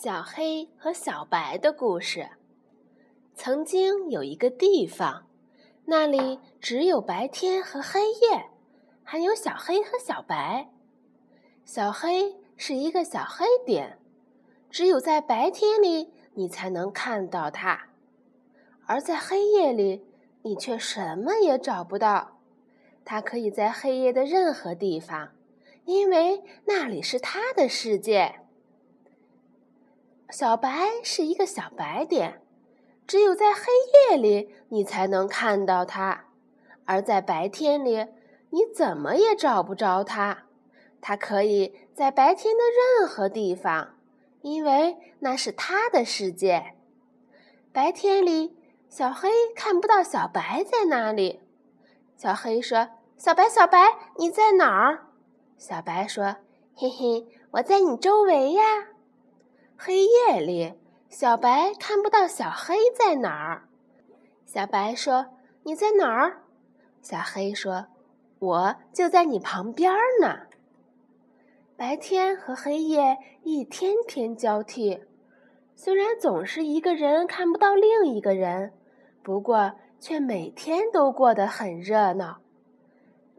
小黑和小白的故事。曾经有一个地方，那里只有白天和黑夜，还有小黑和小白。小黑是一个小黑点，只有在白天里你才能看到它，而在黑夜里你却什么也找不到。它可以在黑夜的任何地方，因为那里是它的世界。小白是一个小白点，只有在黑夜里你才能看到它，而在白天里你怎么也找不着它。它可以在白天的任何地方，因为那是它的世界。白天里，小黑看不到小白在哪里。小黑说：“小白，小白，你在哪儿？”小白说：“嘿嘿，我在你周围呀。”黑夜里，小白看不到小黑在哪儿。小白说：“你在哪儿？”小黑说：“我就在你旁边呢。”白天和黑夜一天天交替，虽然总是一个人看不到另一个人，不过却每天都过得很热闹。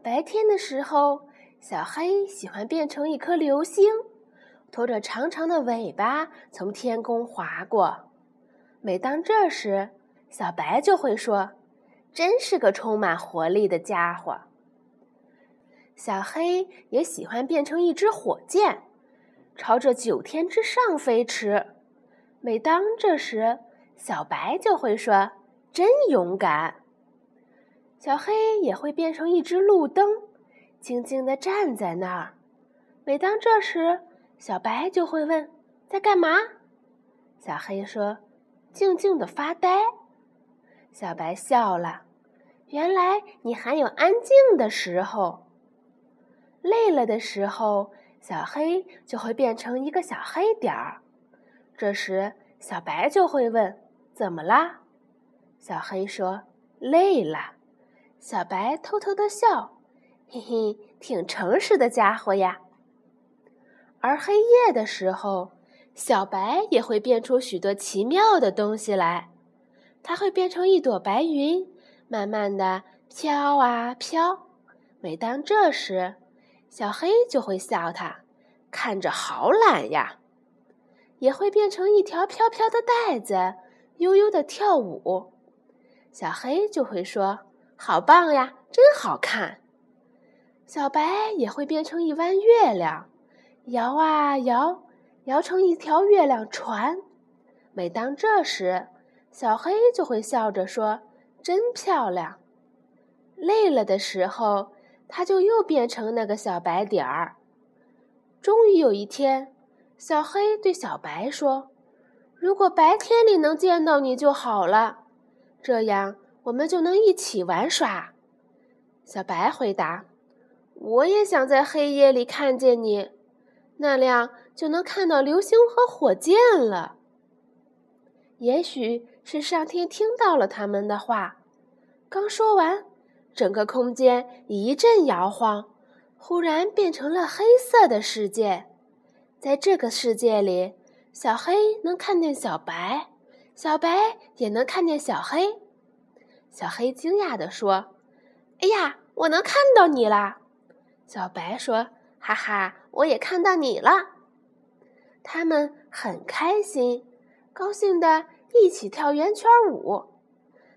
白天的时候，小黑喜欢变成一颗流星。拖着长长的尾巴从天空划过，每当这时，小白就会说：“真是个充满活力的家伙。”小黑也喜欢变成一只火箭，朝着九天之上飞驰。每当这时，小白就会说：“真勇敢。”小黑也会变成一只路灯，静静地站在那儿。每当这时，小白就会问：“在干嘛？”小黑说：“静静的发呆。”小白笑了：“原来你还有安静的时候。”累了的时候，小黑就会变成一个小黑点儿。这时，小白就会问：“怎么啦？”小黑说：“累了。”小白偷偷的笑：“嘿嘿，挺诚实的家伙呀。”而黑夜的时候，小白也会变出许多奇妙的东西来。它会变成一朵白云，慢慢的飘啊飘。每当这时，小黑就会笑它，看着好懒呀。也会变成一条飘飘的带子，悠悠的跳舞。小黑就会说：“好棒呀，真好看。”小白也会变成一弯月亮。摇啊摇，摇成一条月亮船。每当这时，小黑就会笑着说：“真漂亮。”累了的时候，它就又变成那个小白点儿。终于有一天，小黑对小白说：“如果白天里能见到你就好了，这样我们就能一起玩耍。”小白回答：“我也想在黑夜里看见你。”那样就能看到流星和火箭了。也许是上天听到了他们的话，刚说完，整个空间一阵摇晃，忽然变成了黑色的世界。在这个世界里，小黑能看见小白，小白也能看见小黑。小黑惊讶地说：“哎呀，我能看到你啦！”小白说。哈哈，我也看到你了。他们很开心，高兴的一起跳圆圈舞。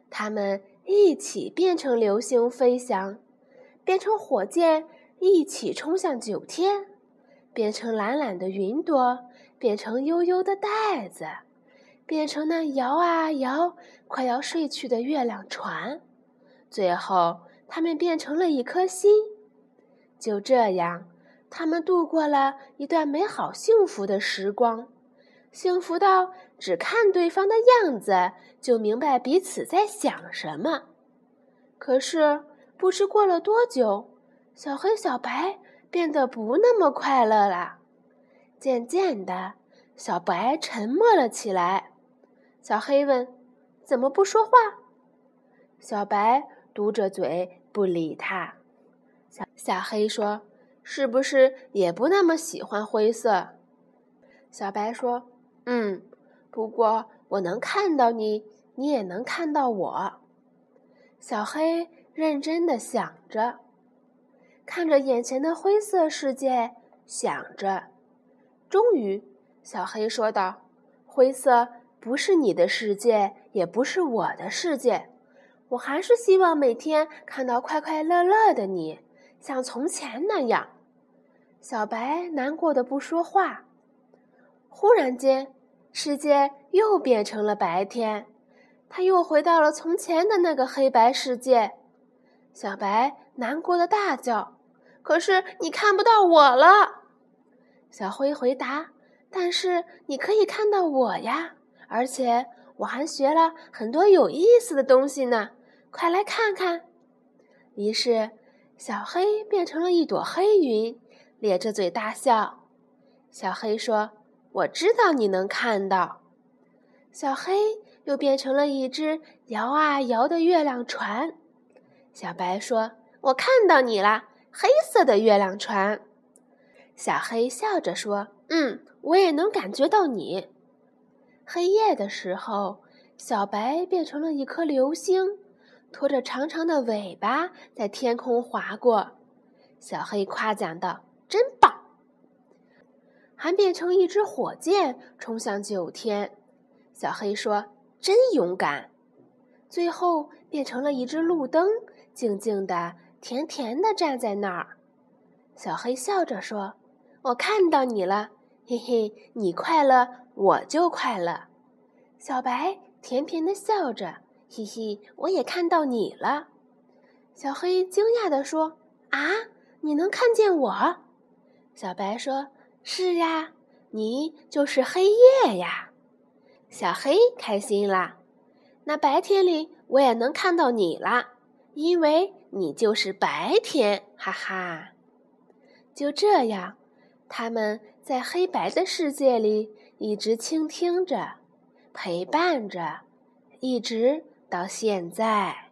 他们一起变成流星飞翔，变成火箭一起冲向九天，变成懒懒的云朵，变成悠悠的带子，变成那摇啊摇、快要睡去的月亮船。最后，他们变成了一颗心。就这样。他们度过了一段美好幸福的时光，幸福到只看对方的样子就明白彼此在想什么。可是不知过了多久，小黑、小白变得不那么快乐了。渐渐的，小白沉默了起来。小黑问：“怎么不说话？”小白嘟着嘴不理他。小小黑说。是不是也不那么喜欢灰色？小白说：“嗯，不过我能看到你，你也能看到我。小黑认真的想着，看着眼前的灰色世界，想着。终于，小黑说道：“灰色不是你的世界，也不是我的世界。我还是希望每天看到快快乐乐的你，像从前那样。”小白难过的不说话。忽然间，世界又变成了白天，他又回到了从前的那个黑白世界。小白难过的大叫：“可是你看不到我了。”小灰回答：“但是你可以看到我呀，而且我还学了很多有意思的东西呢，快来看看。”于是，小黑变成了一朵黑云，咧着嘴大笑。小黑说。我知道你能看到，小黑又变成了一只摇啊摇的月亮船。小白说：“我看到你了，黑色的月亮船。”小黑笑着说：“嗯，我也能感觉到你。”黑夜的时候，小白变成了一颗流星，拖着长长的尾巴在天空划过。小黑夸奖道：“真棒！”还变成一只火箭冲向九天，小黑说：“真勇敢。”最后变成了一只路灯，静静的、甜甜的站在那儿。小黑笑着说：“我看到你了，嘿嘿，你快乐，我就快乐。”小白甜甜的笑着：“嘿嘿，我也看到你了。”小黑惊讶地说：“啊，你能看见我？”小白说。是呀，你就是黑夜呀，小黑开心啦。那白天里我也能看到你啦，因为你就是白天，哈哈。就这样，他们在黑白的世界里一直倾听着，陪伴着，一直到现在。